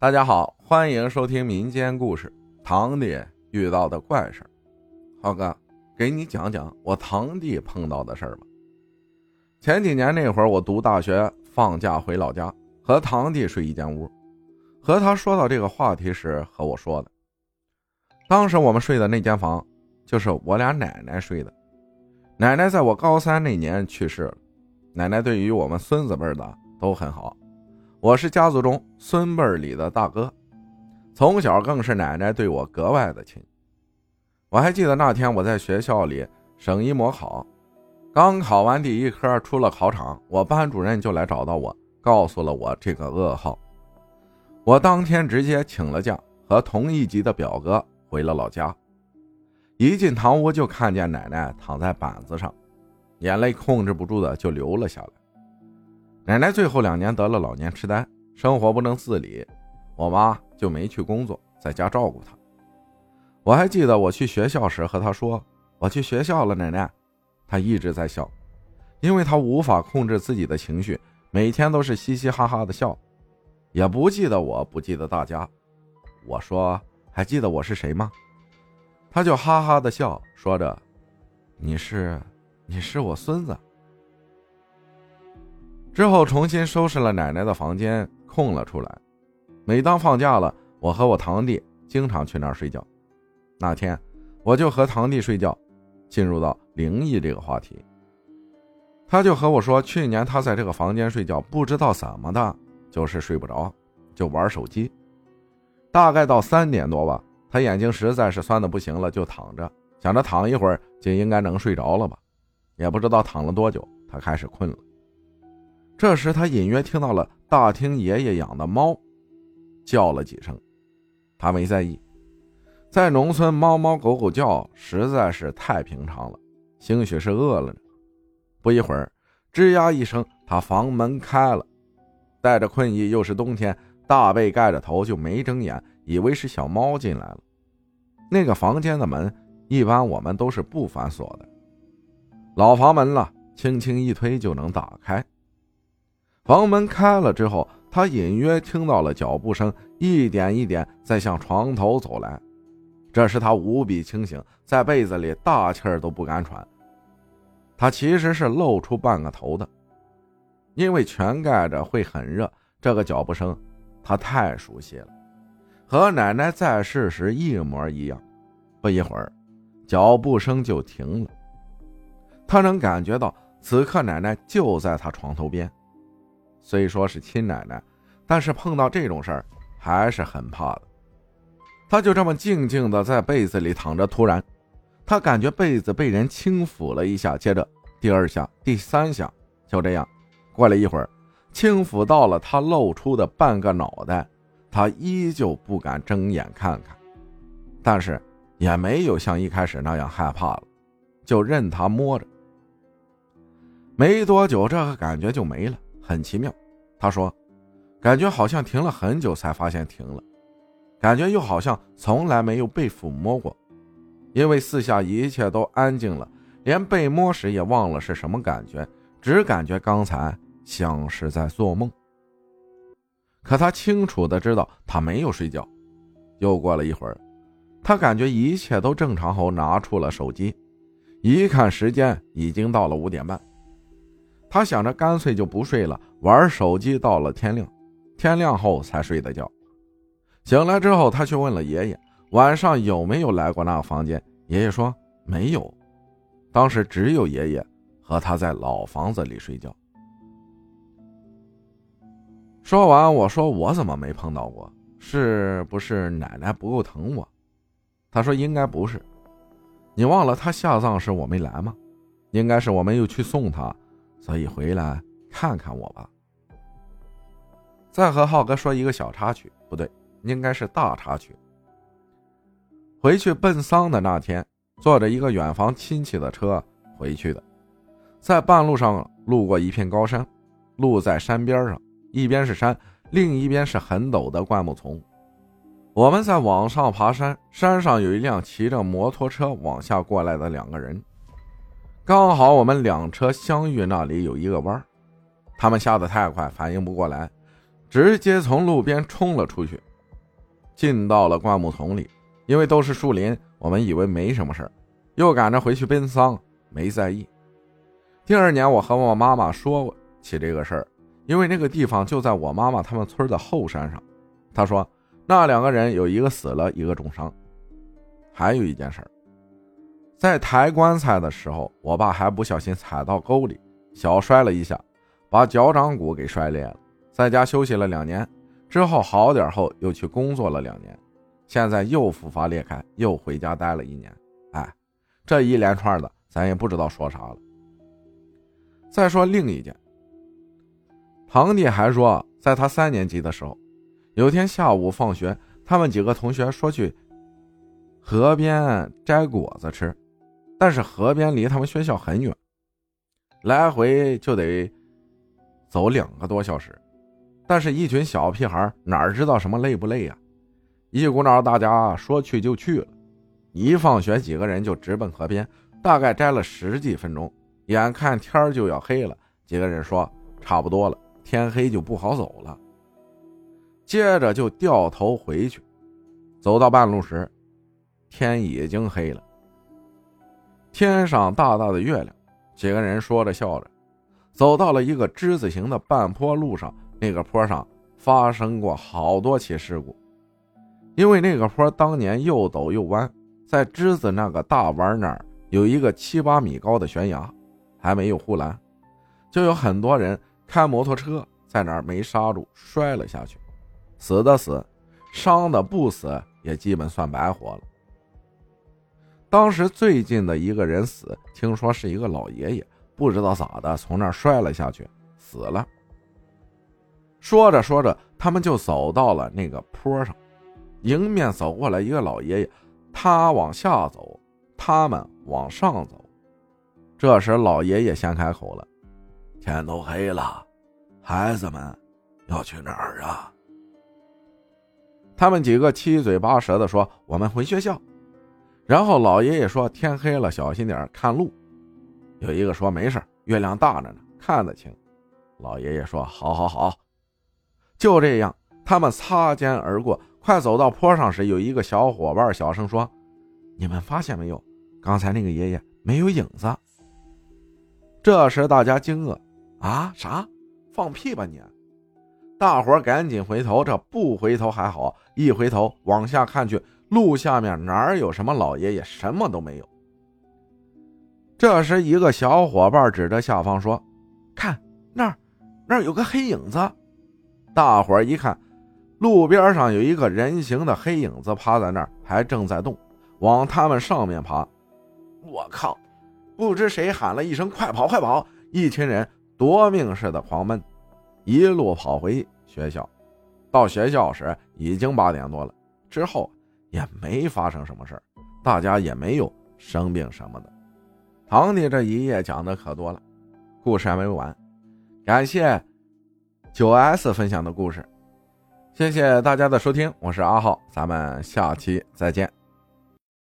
大家好，欢迎收听民间故事《堂弟遇到的怪事浩哥，给你讲讲我堂弟碰到的事儿吧。前几年那会儿，我读大学，放假回老家，和堂弟睡一间屋。和他说到这个话题时，和我说的，当时我们睡的那间房，就是我俩奶奶睡的。奶奶在我高三那年去世了。奶奶对于我们孙子辈的都很好。我是家族中孙辈里的大哥，从小更是奶奶对我格外的亲。我还记得那天我在学校里省一模考，刚考完第一科出了考场，我班主任就来找到我，告诉了我这个噩耗。我当天直接请了假，和同一级的表哥回了老家。一进堂屋就看见奶奶躺在板子上，眼泪控制不住的就流了下来。奶奶最后两年得了老年痴呆，生活不能自理，我妈就没去工作，在家照顾她。我还记得我去学校时和她说：“我去学校了，奶奶。”她一直在笑，因为她无法控制自己的情绪，每天都是嘻嘻哈哈的笑，也不记得我，不记得大家。我说：“还记得我是谁吗？”她就哈哈的笑，说着：“你是，你是我孙子。”之后重新收拾了奶奶的房间，空了出来。每当放假了，我和我堂弟经常去那儿睡觉。那天，我就和堂弟睡觉，进入到灵异这个话题。他就和我说，去年他在这个房间睡觉，不知道怎么的，就是睡不着，就玩手机。大概到三点多吧，他眼睛实在是酸的不行了，就躺着，想着躺一会儿就应该能睡着了吧。也不知道躺了多久，他开始困了。这时，他隐约听到了大厅爷爷养的猫叫了几声，他没在意。在农村，猫猫狗狗叫实在是太平常了，兴许是饿了呢。不一会儿，吱呀一声，他房门开了，带着困意，又是冬天，大被盖着头，就没睁眼，以为是小猫进来了。那个房间的门一般我们都是不反锁的，老房门了，轻轻一推就能打开。房门开了之后，他隐约听到了脚步声，一点一点在向床头走来。这时他无比清醒，在被子里大气儿都不敢喘。他其实是露出半个头的，因为全盖着会很热。这个脚步声他太熟悉了，和奶奶在世时一模一样。不一会儿，脚步声就停了。他能感觉到此刻奶奶就在他床头边。虽说是亲奶奶，但是碰到这种事儿还是很怕的。他就这么静静的在被子里躺着，突然，他感觉被子被人轻抚了一下，接着第二下、第三下，就这样，过了一会儿，轻抚到了他露出的半个脑袋，他依旧不敢睁眼看看，但是也没有像一开始那样害怕了，就任他摸着。没多久，这个感觉就没了。很奇妙，他说，感觉好像停了很久才发现停了，感觉又好像从来没有被抚摸过，因为四下一切都安静了，连被摸时也忘了是什么感觉，只感觉刚才像是在做梦。可他清楚的知道他没有睡觉。又过了一会儿，他感觉一切都正常后，拿出了手机，一看时间已经到了五点半。他想着干脆就不睡了，玩手机到了天亮，天亮后才睡的觉。醒来之后，他去问了爷爷晚上有没有来过那个房间。爷爷说没有，当时只有爷爷和他在老房子里睡觉。说完，我说我怎么没碰到过？是不是奶奶不够疼我？他说应该不是，你忘了他下葬时我没来吗？应该是我没有去送他。所以回来看看我吧。再和浩哥说一个小插曲，不对，应该是大插曲。回去奔丧的那天，坐着一个远房亲戚的车回去的，在半路上路过一片高山，路在山边上，一边是山，另一边是很陡的灌木丛。我们在往上爬山，山上有一辆骑着摩托车往下过来的两个人。刚好我们两车相遇，那里有一个弯儿他们下的太快，反应不过来，直接从路边冲了出去，进到了灌木丛里，因为都是树林，我们以为没什么事儿又赶着回去奔丧，没在意。第二年，我和我妈妈说起这个事儿，因为那个地方就在我妈妈他们村的后山上。她说，那两个人有一个死了，一个重伤。还有一件事儿，在抬棺材的时候，我爸还不小心踩到沟里，小摔了一下，把脚掌骨给摔裂了。在家休息了两年之后，好点后又去工作了两年，现在又复发裂开，又回家待了一年。哎，这一连串的，咱也不知道说啥了。再说另一件，堂弟还说，在他三年级的时候，有天下午放学，他们几个同学说去河边摘果子吃，但是河边离他们学校很远，来回就得走两个多小时。但是，一群小屁孩哪知道什么累不累呀？一股脑，大家说去就去了。一放学，几个人就直奔河边，大概摘了十几分钟。眼看天就要黑了，几个人说差不多了，天黑就不好走了。接着就掉头回去，走到半路时，天已经黑了，天上大大的月亮。几个人说着笑着，走到了一个之字形的半坡路上。那个坡上发生过好多起事故，因为那个坡当年又陡又弯，在之字那个大弯那儿有一个七八米高的悬崖。还没有护栏，就有很多人开摩托车在那儿没刹住，摔了下去，死的死，伤的不死，也基本算白活了。当时最近的一个人死，听说是一个老爷爷，不知道咋的从那儿摔了下去，死了。说着说着，他们就走到了那个坡上，迎面走过来一个老爷爷，他往下走，他们往上走。这时，老爷爷先开口了：“天都黑了，孩子们要去哪儿啊？”他们几个七嘴八舌的说：“我们回学校。”然后老爷爷说：“天黑了，小心点看路。”有一个说：“没事，月亮大着呢，看得清。”老爷爷说：“好，好，好。”就这样，他们擦肩而过。快走到坡上时，有一个小伙伴小声说：“你们发现没有？刚才那个爷爷没有影子。”这时大家惊愕：“啊，啥？放屁吧你！”大伙赶紧回头，这不回头还好，一回头往下看去，路下面哪有什么老爷爷，什么都没有。这时一个小伙伴指着下方说：“看那儿，那儿有个黑影子。”大伙一看，路边上有一个人形的黑影子趴在那儿，还正在动，往他们上面爬。我靠！不知谁喊了一声“快跑，快跑！”一群人夺命似的狂奔，一路跑回学校。到学校时已经八点多了，之后也没发生什么事大家也没有生病什么的。堂弟这一夜讲的可多了，故事还没完。感谢九 S 分享的故事，谢谢大家的收听，我是阿浩，咱们下期再见。